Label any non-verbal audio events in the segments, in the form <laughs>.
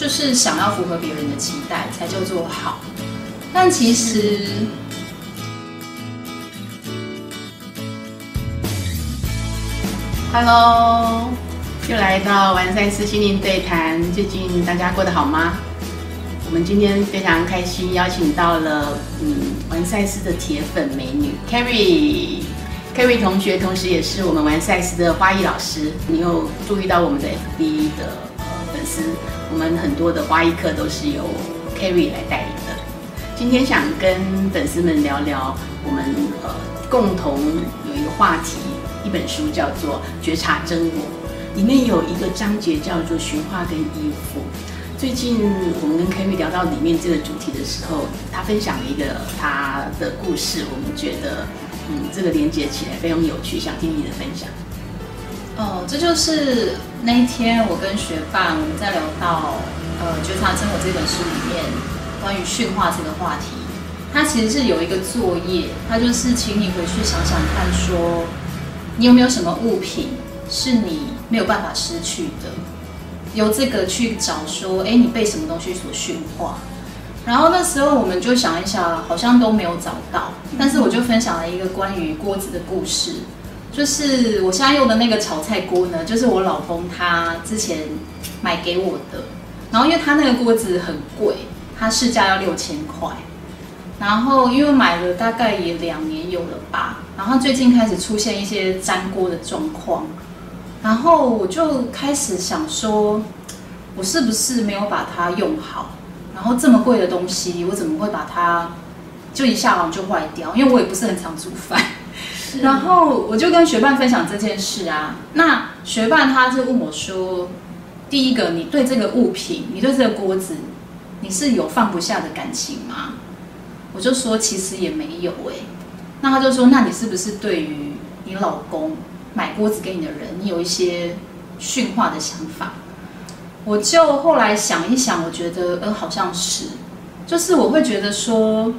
就是想要符合别人的期待才叫做好。但其实，Hello，又来到完赛斯心灵对谈，最近大家过得好吗？我们今天非常开心，邀请到了嗯完赛斯的铁粉美女 Carrie。Carrie 同学，同时也是我们完赛斯的花艺老师。你有注意到我们的 FB 的粉丝，我们很多的花艺课都是由 Carrie 来带领的。今天想跟粉丝们聊聊我们呃共同有一个话题，一本书叫做《觉察真我》，里面有一个章节叫做驯化跟依附。最近我们跟 Kerry 聊到里面这个主题的时候，他分享了一个他的故事，我们觉得嗯这个连接起来非常有趣，想听你的分享。哦，这就是那一天我跟学霸我们在聊到呃《觉察真我》这本书里面关于驯化这个话题，它其实是有一个作业，它就是请你回去想想看说你有没有什么物品是你没有办法失去的，由这个去找说，哎，你被什么东西所驯化。然后那时候我们就想一想，好像都没有找到，但是我就分享了一个关于锅子的故事。就是我现在用的那个炒菜锅呢，就是我老公他之前买给我的。然后因为他那个锅子很贵，它市价要六千块。然后因为买了大概也两年有了吧，然后最近开始出现一些粘锅的状况，然后我就开始想说，我是不是没有把它用好？然后这么贵的东西，我怎么会把它就一下就坏掉？因为我也不是很常煮饭。然后我就跟学伴分享这件事啊，那学伴他就问我说：“第一个，你对这个物品，你对这个锅子，你是有放不下的感情吗？”我就说：“其实也没有哎。”那他就说：“那你是不是对于你老公买锅子给你的人，你有一些驯化的想法？”我就后来想一想，我觉得呃好像是，就是我会觉得说，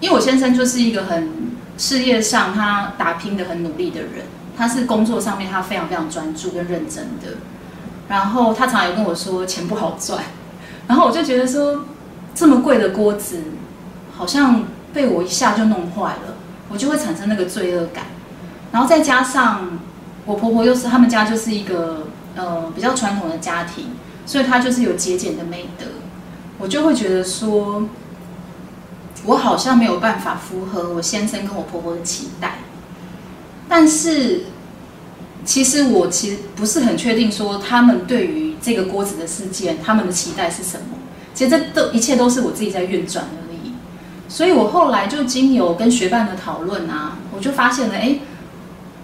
因为我先生就是一个很。事业上他打拼的很努力的人，他是工作上面他非常非常专注跟认真的。然后他常常有跟我说钱不好赚，然后我就觉得说这么贵的锅子好像被我一下就弄坏了，我就会产生那个罪恶感。然后再加上我婆婆又是他们家就是一个呃比较传统的家庭，所以她就是有节俭的美德，我就会觉得说。我好像没有办法符合我先生跟我婆婆的期待，但是其实我其实不是很确定说他们对于这个锅子的事件，他们的期待是什么。其实这都一切都是我自己在运转而已。所以我后来就经由跟学伴的讨论啊，我就发现了，哎，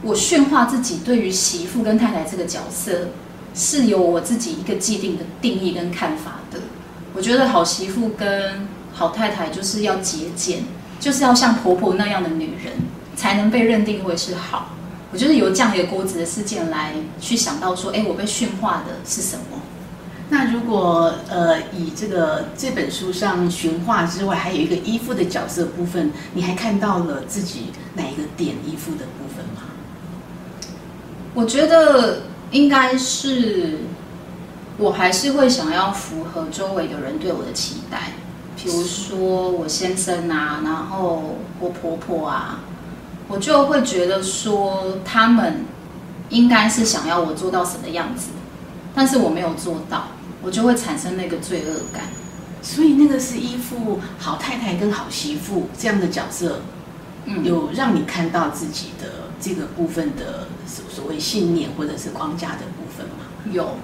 我驯化自己对于媳妇跟太太这个角色，是有我自己一个既定的定义跟看法的。我觉得好媳妇跟好太太就是要节俭，就是要像婆婆那样的女人，才能被认定为是好。我就是由这样一个锅子的事件来去想到说，哎，我被驯化的是什么？那如果呃以这个这本书上驯化之外，还有一个依附的角色部分，你还看到了自己哪一个点依附的部分吗？我觉得应该是，我还是会想要符合周围的人对我的期待。比如说我先生啊，然后我婆婆啊，我就会觉得说他们应该是想要我做到什么样子，但是我没有做到，我就会产生那个罪恶感。所以那个是依附好太太跟好媳妇这样的角色，嗯，有让你看到自己的这个部分的所所谓信念或者是框架的部分吗？有，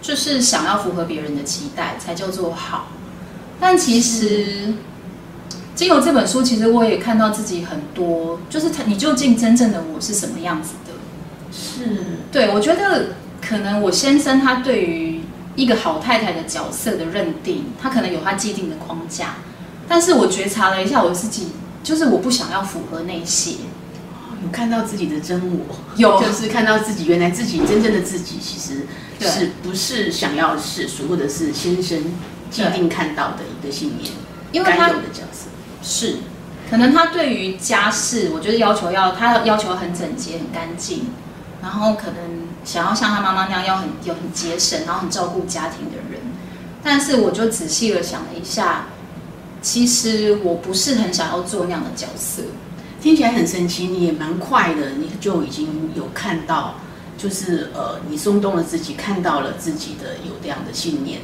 就是想要符合别人的期待才叫做好。但其实，经由这本书，其实我也看到自己很多，就是他，你究竟真正的我是什么样子的？是，对我觉得可能我先生他对于一个好太太的角色的认定，他可能有他既定的框架，但是我觉察了一下我自己，就是我不想要符合那些，有看到自己的真我，有 <laughs> 就是看到自己原来自己真正的自己，其实是不是想要世俗或者是先生。既定看到的一个信念，因为他有的角色是，可能他对于家事，我觉得要求要他要求很整洁、很干净，然后可能想要像他妈妈那样要很有很节省，然后很照顾家庭的人。但是我就仔细的想了一下，其实我不是很想要做那样的角色。听起来很神奇，你也蛮快的，你就已经有看到，就是呃，你松动了自己，看到了自己的有这样的信念，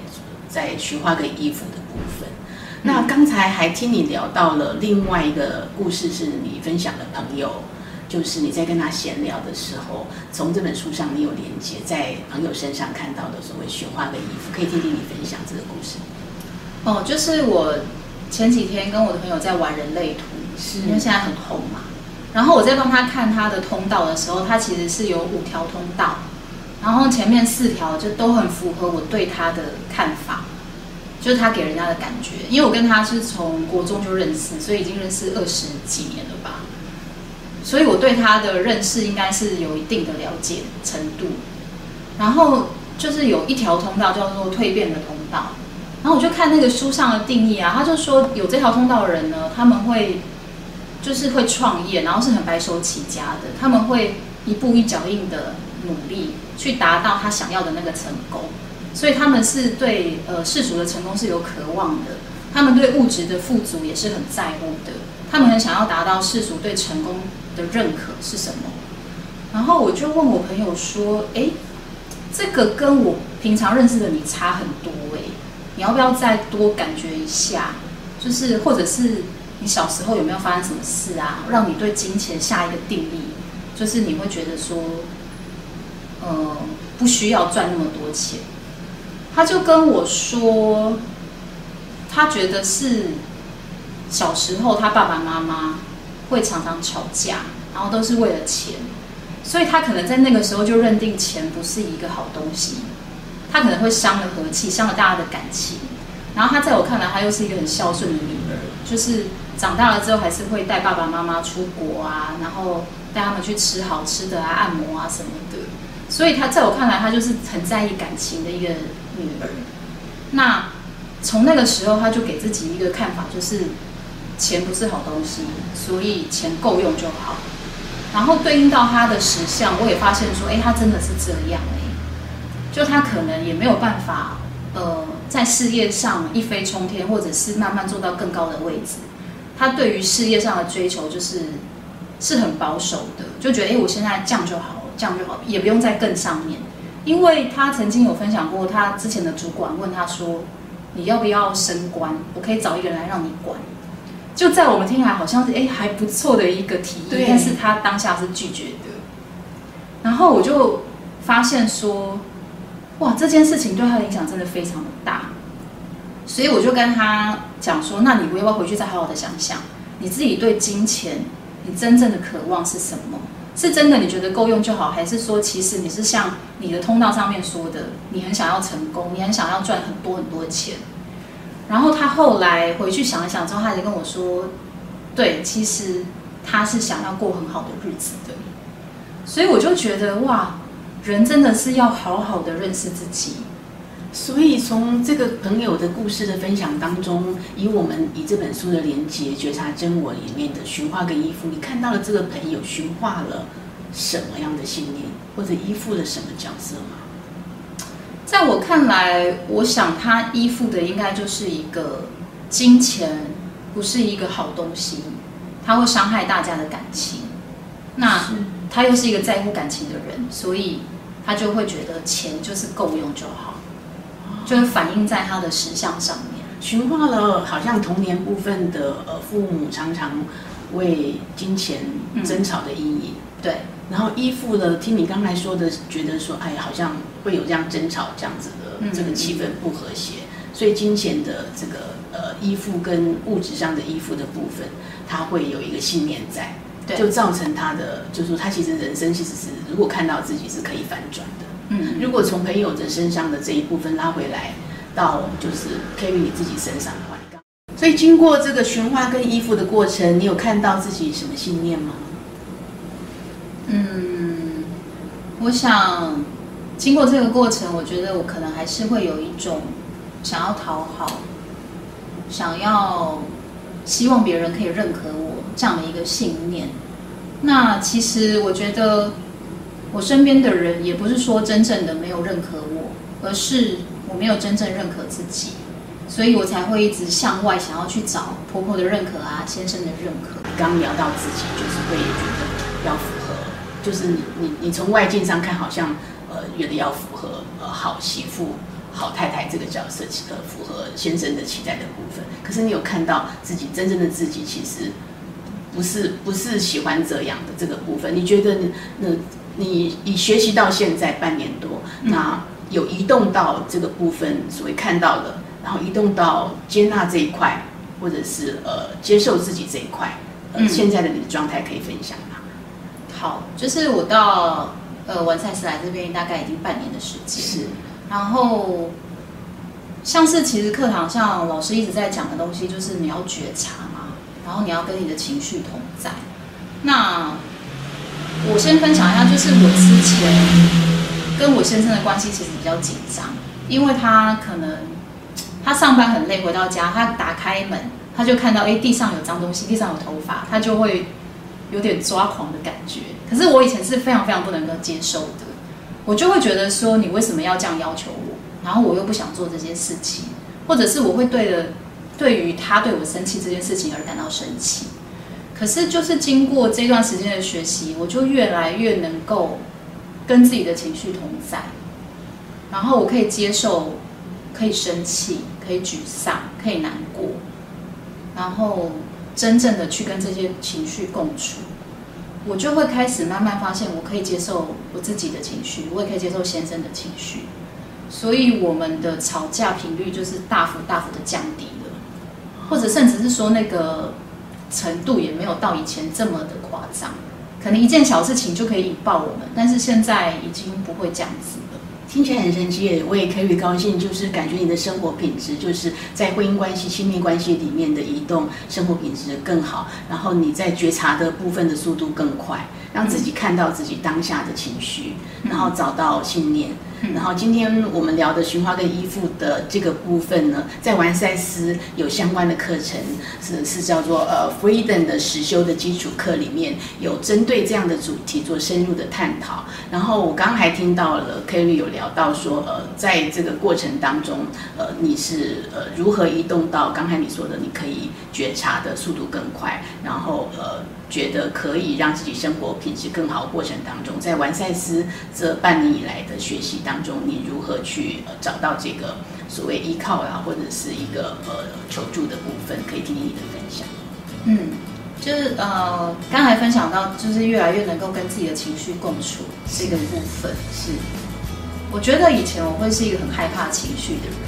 在徐花跟衣服的部分。那刚才还听你聊到了另外一个故事，是你分享的朋友，就是你在跟他闲聊的时候，从这本书上你有连接，在朋友身上看到的所谓雪花的衣服，可以听听你分享这个故事。哦，就是我前几天跟我的朋友在玩人类图，是因为现在很红嘛。然后我在帮他看他的通道的时候，他其实是有五条通道，然后前面四条就都很符合我对他的看法，就是他给人家的感觉。因为我跟他是从国中就认识，所以已经认识二十几年了吧，所以我对他的认识应该是有一定的了解程度。然后就是有一条通道叫做蜕变的通道，然后我就看那个书上的定义啊，他就说有这条通道的人呢，他们会就是会创业，然后是很白手起家的，他们会一步一脚印的努力去达到他想要的那个成功，所以他们是对呃世俗的成功是有渴望的，他们对物质的富足也是很在乎的，他们很想要达到世俗对成功的认可是什么？然后我就问我朋友说，诶，这个跟我平常认识的你差很多诶，你要不要再多感觉一下？就是或者是你小时候有没有发生什么事啊，让你对金钱下一个定义？就是你会觉得说，呃，不需要赚那么多钱。他就跟我说，他觉得是小时候他爸爸妈妈会常常吵架，然后都是为了钱，所以他可能在那个时候就认定钱不是一个好东西，他可能会伤了和气，伤了大家的感情。然后他在我看来，他又是一个很孝顺的女儿，就是长大了之后还是会带爸爸妈妈出国啊，然后带他们去吃好吃的啊、按摩啊什么的。所以他在我看来，他就是很在意感情的一个女儿。那从那个时候，他就给自己一个看法，就是钱不是好东西，所以钱够用就好。然后对应到他的实相，我也发现说，哎，他真的是这样哎、就他可能也没有办法，呃，在事业上一飞冲天，或者是慢慢做到更高的位置。他对于事业上的追求就是是很保守的，就觉得哎，我现在这样就好，这样就好，也不用再更上面。因为他曾经有分享过，他之前的主管问他说：“你要不要升官？我可以找一个人来让你管。”就在我们听来好像是哎还不错的一个提议，但是他当下是拒绝的。然后我就发现说，哇，这件事情对他的影响真的非常的大，所以我就跟他讲说，那你要不要回去再好好的想想，你自己对金钱，你真正的渴望是什么？是真的你觉得够用就好，还是说其实你是像你的通道上面说的，你很想要成功，你很想要赚很多很多钱？然后他后来回去想一想之后，他就跟我说，对，其实他是想要过很好的日子的。所以我就觉得哇，人真的是要好好的认识自己。所以从这个朋友的故事的分享当中，以我们以这本书的连接觉察真我里面的寻化跟依附，你看到了这个朋友寻化了什么样的信念，或者依附了什么角色吗？在我看来，我想他依附的应该就是一个金钱，不是一个好东西，他会伤害大家的感情。那他又是一个在乎感情的人，所以他就会觉得钱就是够用就好，就会反映在他的实像上面。寻化了好像童年部分的呃父母常常为金钱争吵的阴影，对，然后依附了听你刚才说的，觉得说哎好像会有这样争吵这样子的嗯这个气氛不和谐，所以金钱的这个呃依附跟物质上的依附的部分，他会有一个信念在。对就造成他的，就是说他其实人生其实是，如果看到自己是可以反转的。嗯，如果从朋友的身上的这一部分拉回来，到就是 carry 你自己身上的话，所以经过这个寻花跟依附的过程，你有看到自己什么信念吗？嗯，我想经过这个过程，我觉得我可能还是会有一种想要讨好，想要希望别人可以认可我这样的一个信念。那其实我觉得我身边的人也不是说真正的没有认可我，而是我没有真正认可自己，所以我才会一直向外想要去找婆婆的认可啊，先生的认可。刚聊到自己，就是会觉得要符合，就是你你你从外境上看，好像呃觉得要符合呃好媳妇、好太太这个角色，呃符合先生的期待的部分。可是你有看到自己真正的自己，其实不是不是喜欢这样的这个部分。你觉得那你你学习到现在半年多，那有移动到这个部分，所谓看到的，然后移动到接纳这一块，或者是呃接受自己这一块。嗯，现在的你的状态可以分享吗？好，就是我到呃文赛斯来这边大概已经半年的时间，是。然后像是其实课堂上老师一直在讲的东西，就是你要觉察嘛，然后你要跟你的情绪同在。那我先分享一下，就是我之前跟我先生的关系其实比较紧张，因为他可能他上班很累，回到家他打开门。他就看到，哎，地上有脏东西，地上有头发，他就会有点抓狂的感觉。可是我以前是非常非常不能够接受的，我就会觉得说，你为什么要这样要求我？然后我又不想做这件事情，或者是我会对的，对于他对我生气这件事情而感到生气。可是就是经过这段时间的学习，我就越来越能够跟自己的情绪同在，然后我可以接受，可以生气，可以沮丧，可以难过。然后真正的去跟这些情绪共处，我就会开始慢慢发现，我可以接受我自己的情绪，我也可以接受先生的情绪，所以我们的吵架频率就是大幅大幅的降低了，或者甚至是说那个程度也没有到以前这么的夸张，可能一件小事情就可以引爆我们，但是现在已经不会这样子了。听起来很神奇，我也可以高兴，就是感觉你的生活品质就是在婚姻关系、亲密关系里面的移动，生活品质更好，然后你在觉察的部分的速度更快，让自己看到自己当下的情绪，然后找到信念。然后今天我们聊的循环跟依附的这个部分呢，在完赛斯有相关的课程，是是叫做呃 Freedom 的实修的基础课里面有针对这样的主题做深入的探讨。然后我刚刚还听到了 Kerry 有聊到说，呃，在这个过程当中，呃，你是呃如何移动到刚才你说的，你可以觉察的速度更快，然后呃。觉得可以让自己生活品质更好过程当中，在完赛斯这半年以来的学习当中，你如何去找到这个所谓依靠啊，或者是一个呃求助的部分？可以听听你的分享。嗯，就是呃，刚才分享到，就是越来越能够跟自己的情绪共处这个部分。是，我觉得以前我会是一个很害怕情绪的人，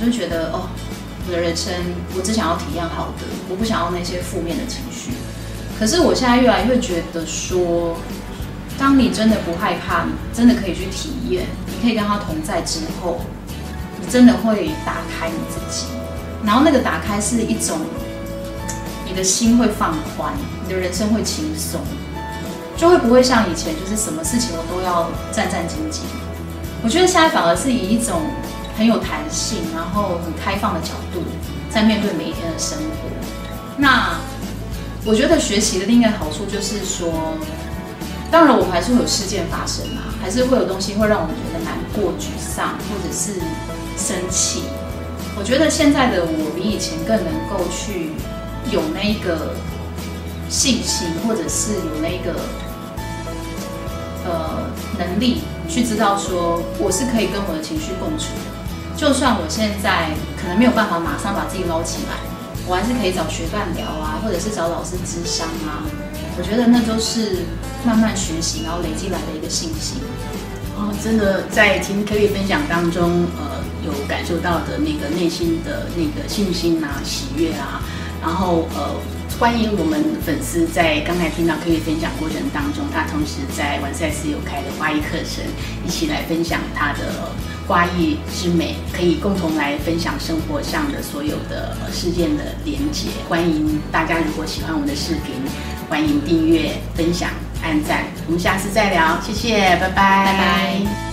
我就觉得哦，我的人生我只想要体验好的，我不想要那些负面的情绪。可是我现在越来越觉得说，当你真的不害怕，你真的可以去体验，你可以跟他同在之后，你真的会打开你自己，然后那个打开是一种，你的心会放宽，你的人生会轻松，就会不会像以前就是什么事情我都要战战兢兢。我觉得现在反而是以一种很有弹性，然后很开放的角度，在面对每一天的生活。那。我觉得学习的另一个好处就是说，当然我们还是会有事件发生啊，还是会有东西会让我们觉得难过、沮丧或者是生气。我觉得现在的我比以前更能够去有那个信心，或者是有那个呃能力去知道说我是可以跟我的情绪共处的。就算我现在可能没有办法马上把自己捞起来。我还是可以找学伴聊啊，或者是找老师咨商啊。我觉得那都是慢慢学习，然后累积来的一个信心。哦，真的在听 Kelly 分享当中，呃，有感受到的那个内心的那个信心啊、喜悦啊。然后呃，欢迎我们粉丝在刚才听到 Kelly 分享过程当中，他同时在完赛时有开的花艺课程，一起来分享他的。花艺之美，可以共同来分享生活上的所有的事件的连接。欢迎大家，如果喜欢我们的视频，欢迎订阅、分享、按赞。我们下次再聊，谢谢，拜拜，拜拜。